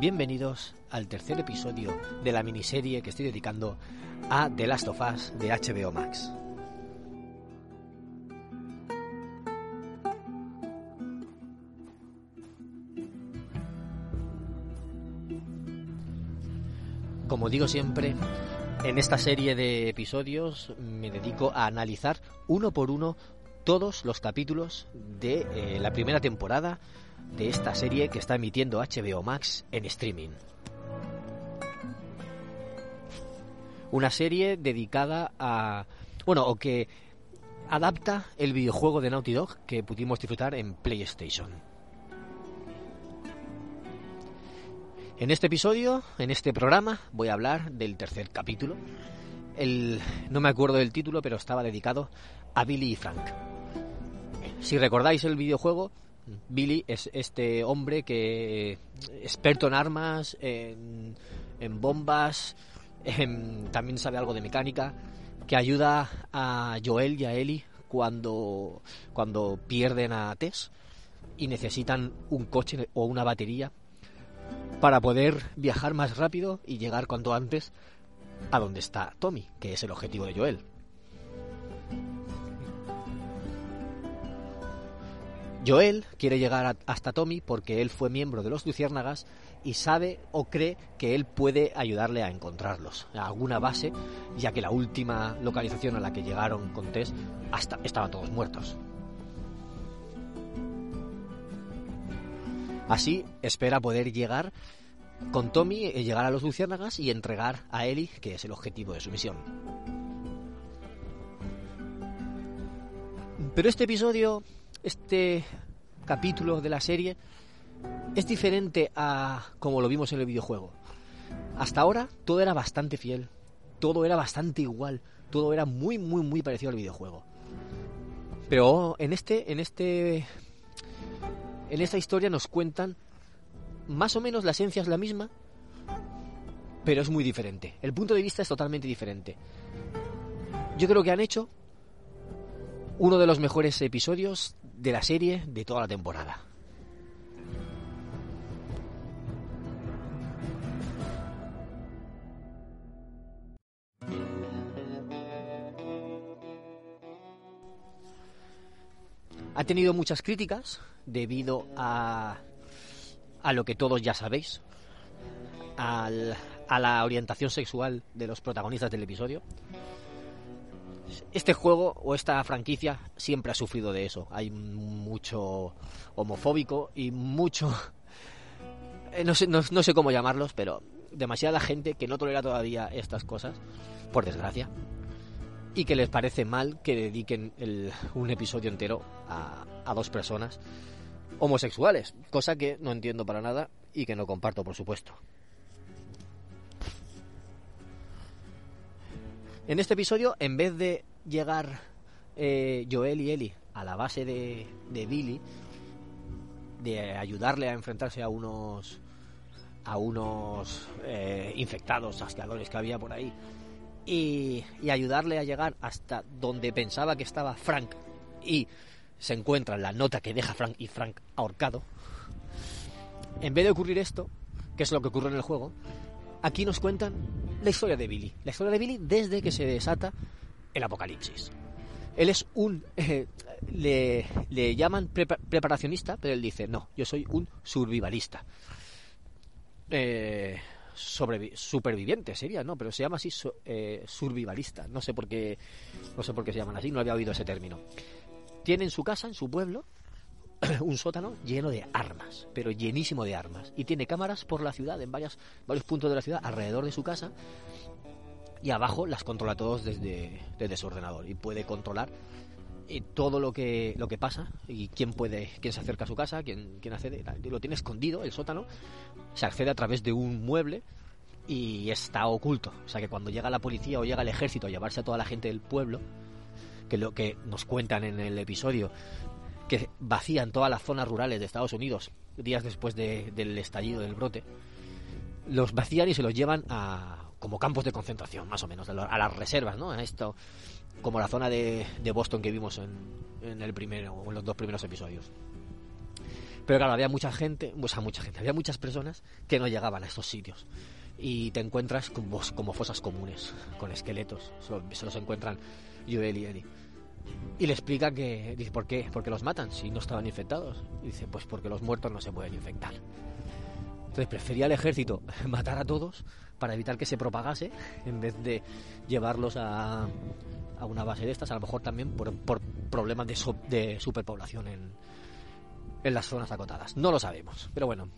Bienvenidos al tercer episodio de la miniserie que estoy dedicando a The Last of Us de HBO Max. Como digo siempre, en esta serie de episodios me dedico a analizar uno por uno todos los capítulos de eh, la primera temporada de esta serie que está emitiendo HBO Max en streaming. Una serie dedicada a... bueno, o que adapta el videojuego de Naughty Dog que pudimos disfrutar en PlayStation. En este episodio, en este programa, voy a hablar del tercer capítulo. El, no me acuerdo del título, pero estaba dedicado a Billy y Frank. Si recordáis el videojuego, Billy es este hombre que experto en armas, en, bombas, también sabe algo de mecánica, que ayuda a Joel y a Ellie cuando, cuando pierden a Tess y necesitan un coche o una batería para poder viajar más rápido y llegar cuanto antes a donde está Tommy, que es el objetivo de Joel. Joel quiere llegar hasta Tommy porque él fue miembro de los Luciérnagas y sabe o cree que él puede ayudarle a encontrarlos a alguna base, ya que la última localización a la que llegaron con Tess hasta estaban todos muertos. Así espera poder llegar con Tommy, eh, llegar a los Luciérnagas y entregar a Ellie, que es el objetivo de su misión. Pero este episodio este capítulo de la serie es diferente a como lo vimos en el videojuego. Hasta ahora todo era bastante fiel, todo era bastante igual, todo era muy muy muy parecido al videojuego. Pero en este en este en esta historia nos cuentan más o menos la esencia es la misma, pero es muy diferente. El punto de vista es totalmente diferente. Yo creo que han hecho uno de los mejores episodios de la serie de toda la temporada. Ha tenido muchas críticas debido a, a lo que todos ya sabéis, al, a la orientación sexual de los protagonistas del episodio este juego o esta franquicia siempre ha sufrido de eso. Hay mucho homofóbico y mucho... Eh, no, sé, cómo llamarlos, pero demasiada gente que no tolera todavía estas cosas, por desgracia, y que les parece mal que dediquen un episodio entero a dos personas homosexuales, cosa que no entiendo para nada y que no comparto, por supuesto. En este episodio, en vez de llegar eh, Joel y Ellie a la base de, Billy, de ayudarle a enfrentarse a unos a unos eh, infectados asqueadores que había por ahí y, y, ayudarle a llegar hasta donde pensaba que estaba Frank y se encuentra la nota que deja Frank y Frank ahorcado en vez de ocurrir esto que es lo que ocurre en el juego aquí nos cuentan la historia de Billy la historia de Billy desde que se desata el apocalipsis. Él es un... Eh, le, llaman preparacionista, pero él dice, no, yo soy un survivalista. Eh, superviviente sería, ¿no? Pero se llama así eh, survivalista. No sé por qué, no sé por qué se llaman así. No había oído ese término. Tiene en su casa, en su pueblo, un sótano lleno de armas, pero llenísimo de armas. Y tiene cámaras por la ciudad, en varios, varios puntos de la ciudad, alrededor de su casa, y abajo las controla todos desde, desde su ordenador y puede controlar eh, todo lo que lo que pasa y quién puede quién se acerca a su casa quién, quién accede lo tiene escondido el sótano se accede a través de un mueble y está oculto o sea que cuando llega la policía o llega el ejército a llevarse a toda la gente del pueblo que lo que nos cuentan en el episodio que vacían todas las zonas rurales de Estados Unidos días después del estallido del brote los vacían y se los llevan a como campos de concentración, más o menos, a las reservas, ¿no? A esto, como la zona de, Boston que vimos en, el primero o en los dos primeros episodios. Pero claro, había mucha gente, o sea, mucha gente, había muchas personas que no llegaban a estos sitios. Y te encuentras como, como fosas comunes, con esqueletos. Se los encuentran Joel y Eddie. Y le explica que, dice, ¿por qué? Porque los matan si no estaban infectados. Y dice, pues porque los muertos no se pueden infectar. Entonces prefería el ejército matar a todos para evitar que se propagase en vez de llevarlos a, a una base de estas, a lo mejor también por, por problemas de, de superpoblación en, en las zonas acotadas. No lo sabemos, pero bueno.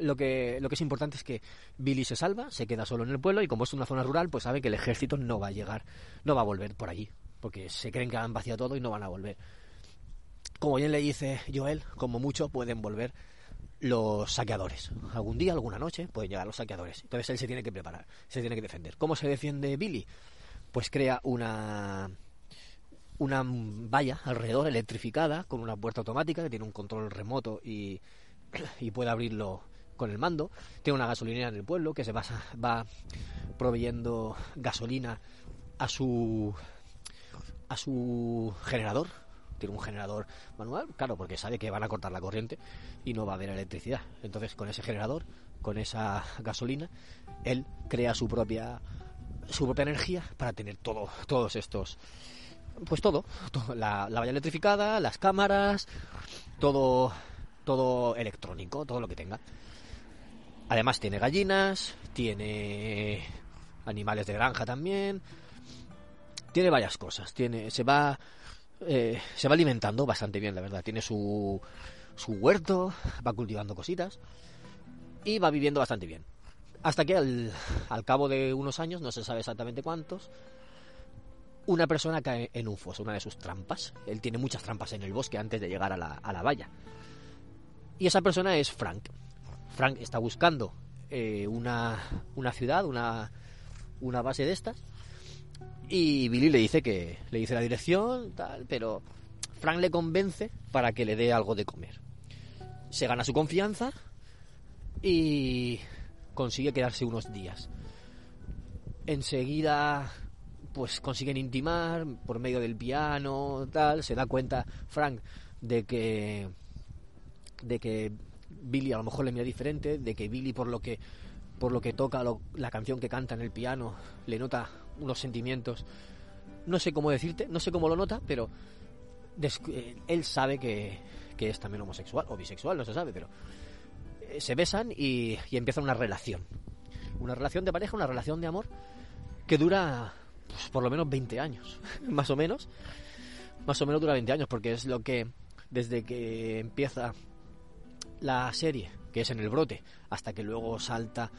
Lo que, lo que es importante es que Billy se salva, se queda solo en el pueblo y como es una zona rural, pues sabe que el ejército no va a llegar, no va a volver por allí, porque se creen que han vaciado todo y no van a volver. Como bien le dice Joel, como mucho pueden volver los saqueadores. Algún día, alguna noche, pueden llegar los saqueadores. Entonces él se tiene que preparar, se tiene que defender. ¿Cómo se defiende Billy? Pues crea una una valla alrededor electrificada con una puerta automática que tiene un control remoto y, y puede abrirlo con el mando. Tiene una gasolinera en el pueblo que se va, va proveyendo gasolina a su su generador. Tiene un generador manual, claro, porque sabe que van a cortar la corriente y no va a haber electricidad. Entonces, con ese generador, con esa gasolina, él crea su propia su propia energía para tener todo todos estos pues todo, la, valla electrificada, las cámaras, todo, todo electrónico, todo lo que tenga. Además tiene gallinas, tiene animales de granja también, tiene varias cosas, tiene, se va, eh, se va alimentando bastante bien, la verdad. Tiene su, su huerto, va cultivando cositas y va viviendo bastante bien. Hasta que al, al cabo de unos años, no se sabe exactamente cuántos, una persona cae en un foso, una de sus trampas. Él tiene muchas trampas en el bosque antes de llegar a la, a la valla. Y esa persona es Frank. Frank está buscando eh, una, una, ciudad, una, una base de estas. Y Billy le dice que le dice la dirección, tal, pero Frank le convence para que le dé algo de comer. Se gana su confianza y consigue quedarse unos días. Enseguida pues consiguen intimar por medio del piano, tal, se da cuenta Frank de que de que Billy a lo mejor le mira diferente, de que Billy por lo que por lo que toca la canción que canta en el piano le nota unos sentimientos no sé cómo decirte, no sé cómo lo nota, pero eh, él sabe que, que es también homosexual o bisexual, no se sabe, pero eh, se besan y, y empieza una relación. Una relación de pareja, una relación de amor que dura pues, por lo menos 20 años, más o menos. Más o menos dura 20 años, porque es lo que, desde que empieza la serie, que es en el brote, hasta que luego salta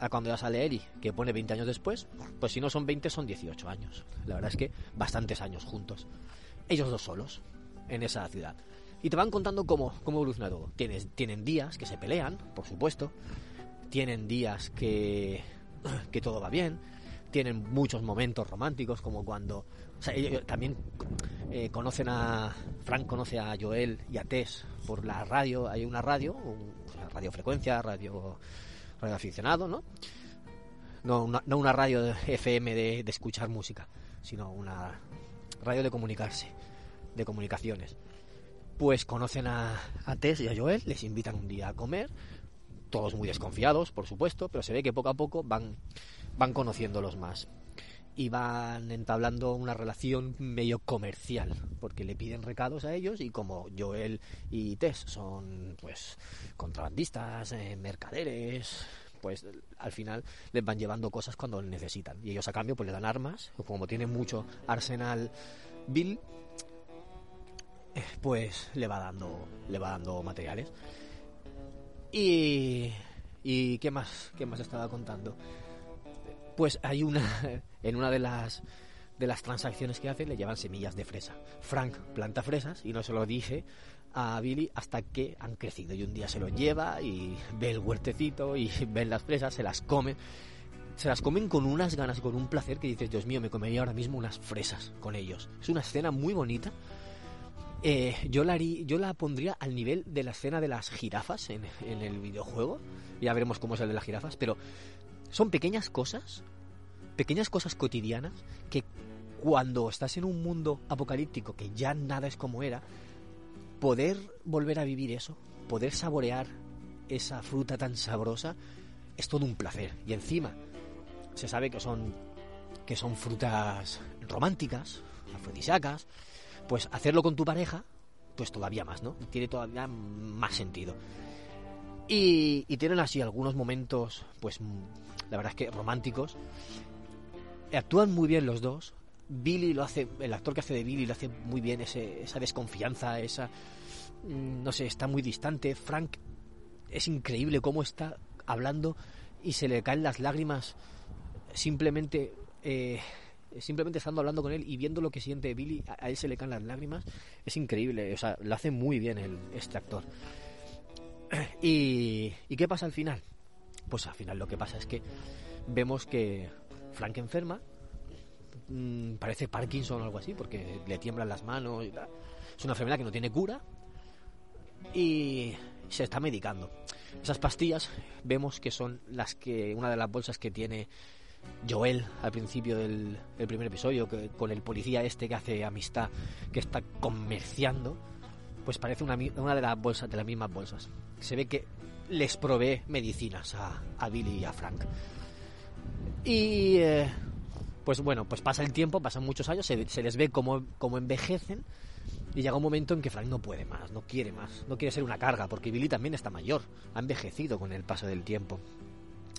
a cuando ya sale Eri, que pone 20 años después, pues si no son 20 son 18 años. La verdad es que bastantes años juntos. Ellos dos solos, en esa ciudad. Y te van contando cómo, cómo evoluciona todo. Tienes, tienen días que se pelean, por supuesto. Tienen días que, que todo va bien tienen muchos momentos románticos, como cuando también eh, conocen a. Frank conoce a Joel y a Tess por la radio. Hay una radio, una radiofrecuencia, radio, radio aficionado, ¿no? No una, no una radio FM de, escuchar música, sino una radio de comunicarse, de comunicaciones. Pues conocen a, a Tess y a Joel, les invitan un día a comer, todos muy desconfiados, por supuesto, pero se ve que poco a poco van van conociéndolos más y van entablando una relación medio comercial, porque le piden recados a ellos y como Joel y Tess son pues contrabandistas, eh, mercaderes, pues al final les van llevando cosas cuando necesitan. Y ellos a cambio pues le dan armas, como tienen mucho arsenal Bill, eh, pues le va dando le va dando materiales. Y y qué más qué más estaba contando pues hay una en una de las de las transacciones que hace le llevan semillas de fresa. Frank planta fresas y no se lo dice a Billy hasta que han crecido y un día se lo lleva y ve el huertecito y ven las fresas, se las come. Se las comen con unas ganas con un placer que dices, Dios mío, me comería ahora mismo unas fresas con ellos. Es una escena muy bonita. Eh, yo, la yo la pondría al nivel de la escena de las jirafas en, en el videojuego. Ya veremos cómo es el de las jirafas, pero son pequeñas cosas, pequeñas cosas cotidianas que cuando estás en un mundo apocalíptico que ya nada es como era, poder volver a vivir eso, poder saborear esa fruta tan sabrosa es todo un placer. Y encima, se sabe que son, que son frutas románticas, afrodisíacas, pues hacerlo con tu pareja, pues todavía más, ¿no? Tiene todavía más sentido. Y, y tienen así algunos momentos, pues la verdad es que románticos. Actúan muy bien los dos. Billy lo hace, el actor que hace de Billy lo hace muy bien, ese, esa desconfianza, esa, mm, no sé, está muy distante. Frank es increíble cómo está hablando y se le caen las lágrimas simplemente eh, simplemente estando hablando con él y viendo lo que siente Billy a, él se le caen las lágrimas es increíble o sea lo hace muy bien el, este actor y, y qué pasa al final pues al final lo que pasa es que vemos que Frank enferma mm, parece Parkinson o algo así porque le tiemblan las manos es una enfermedad que no tiene cura y se está medicando. Esas pastillas vemos que son las que una de las bolsas que tiene Joel al principio del, primer episodio, que, con el policía este que hace amistad, que está comerciando, pues parece una, una de las bolsas, de las mismas bolsas. Se ve que les provee medicinas a, Billy y a Frank. Y eh, pues bueno, pues pasa el tiempo, pasan muchos años, se, se les ve como, como envejecen y llega un momento en que Frank no puede más, no quiere más, no quiere ser una carga, porque Billy también está mayor, ha envejecido con el paso del tiempo.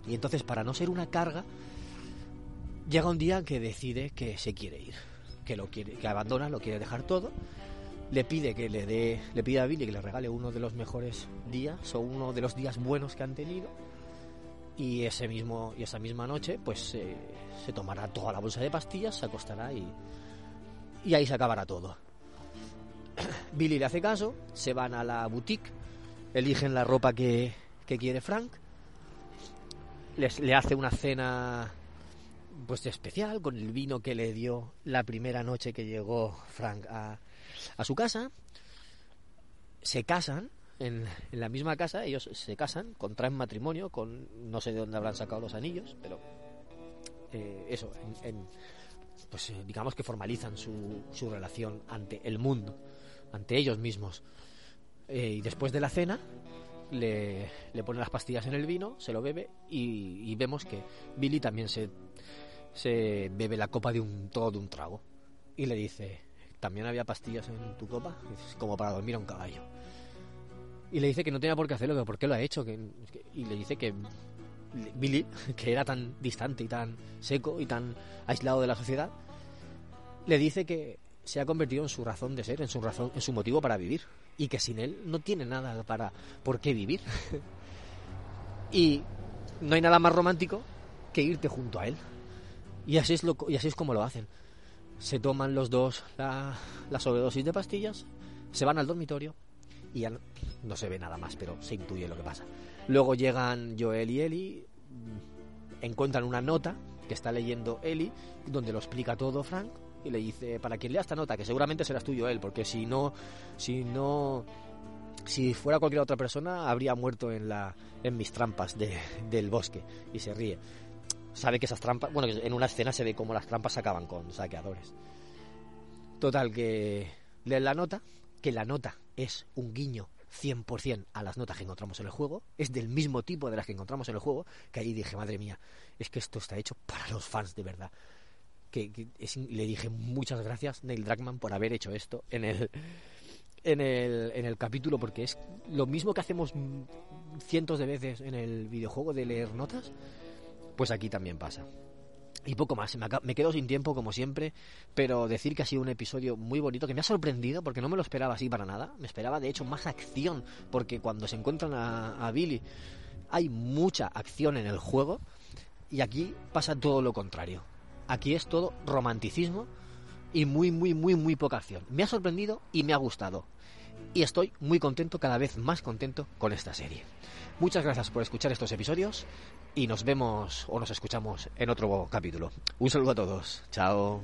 Y entonces, para no ser una carga, llega un día que decide que se quiere ir, que lo quiere, que abandona, lo quiere dejar todo. Le pide que le dé, le pide a Billy que le regale uno de los mejores días o uno de los días buenos que han tenido. Y ese mismo y esa misma noche, pues eh, se tomará toda la bolsa de pastillas, se acostará y y ahí se acabará todo. Billy le hace caso, se van a la boutique, eligen la ropa que, quiere Frank, les, le hace una cena pues especial con el vino que le dio la primera noche que llegó Frank a, a su casa, se casan en, la misma casa, ellos se casan, contraen matrimonio con, no sé de dónde habrán sacado los anillos, pero eh, eso, en, pues eh, digamos que formalizan su, relación ante el mundo ante ellos mismos. Eh, y después de la cena, le, le, pone las pastillas en el vino, se lo bebe y, vemos que Billy también se, se bebe la copa de un todo de un trago. Y le dice, ¿también había pastillas en tu copa? como para dormir a un caballo. Y le dice que no tenía por qué hacerlo, que por qué lo ha hecho. Y le dice que Billy, que era tan distante y tan seco y tan aislado de la sociedad, le dice que se ha convertido en su razón de ser, en su razón, en su motivo para vivir y que sin él no tiene nada para por qué vivir. y no hay nada más romántico que irte junto a él. Y así es lo y así es como lo hacen. Se toman los dos la, la sobredosis de pastillas, se van al dormitorio y ya no, se ve nada más, pero se intuye lo que pasa. Luego llegan Joel y Ellie, encuentran una nota que está leyendo Ellie, donde lo explica todo Frank, y le dice, para quien lea esta nota, que seguramente serás tuyo él, porque si no, si no, si fuera cualquier otra persona, habría muerto en, la, en mis trampas de, del bosque. Y se ríe. Sabe que esas trampas, bueno, en una escena se ve como las trampas acaban con saqueadores. Total, que leen la nota, que la nota es un guiño 100% a las notas que encontramos en el juego, es del mismo tipo de las que encontramos en el juego, que ahí dije, madre mía, es que esto está hecho para los fans de verdad que, le dije muchas gracias Neil Druckmann por haber hecho esto en el en el, en el capítulo porque es lo mismo que hacemos cientos de veces en el videojuego de leer notas pues aquí también pasa y poco más, me, quedo sin tiempo como siempre, pero decir que ha sido un episodio muy bonito, que me ha sorprendido porque no me lo esperaba así para nada, me esperaba de hecho más acción, porque cuando se encuentran a, a Billy hay mucha acción en el juego y aquí pasa todo lo contrario. Aquí es todo romanticismo y muy, muy, muy, muy poca acción. Me ha sorprendido y me ha gustado. Y estoy muy contento, cada vez más contento con esta serie. Muchas gracias por escuchar estos episodios y nos vemos o nos escuchamos en otro capítulo. Un saludo a todos. Chao.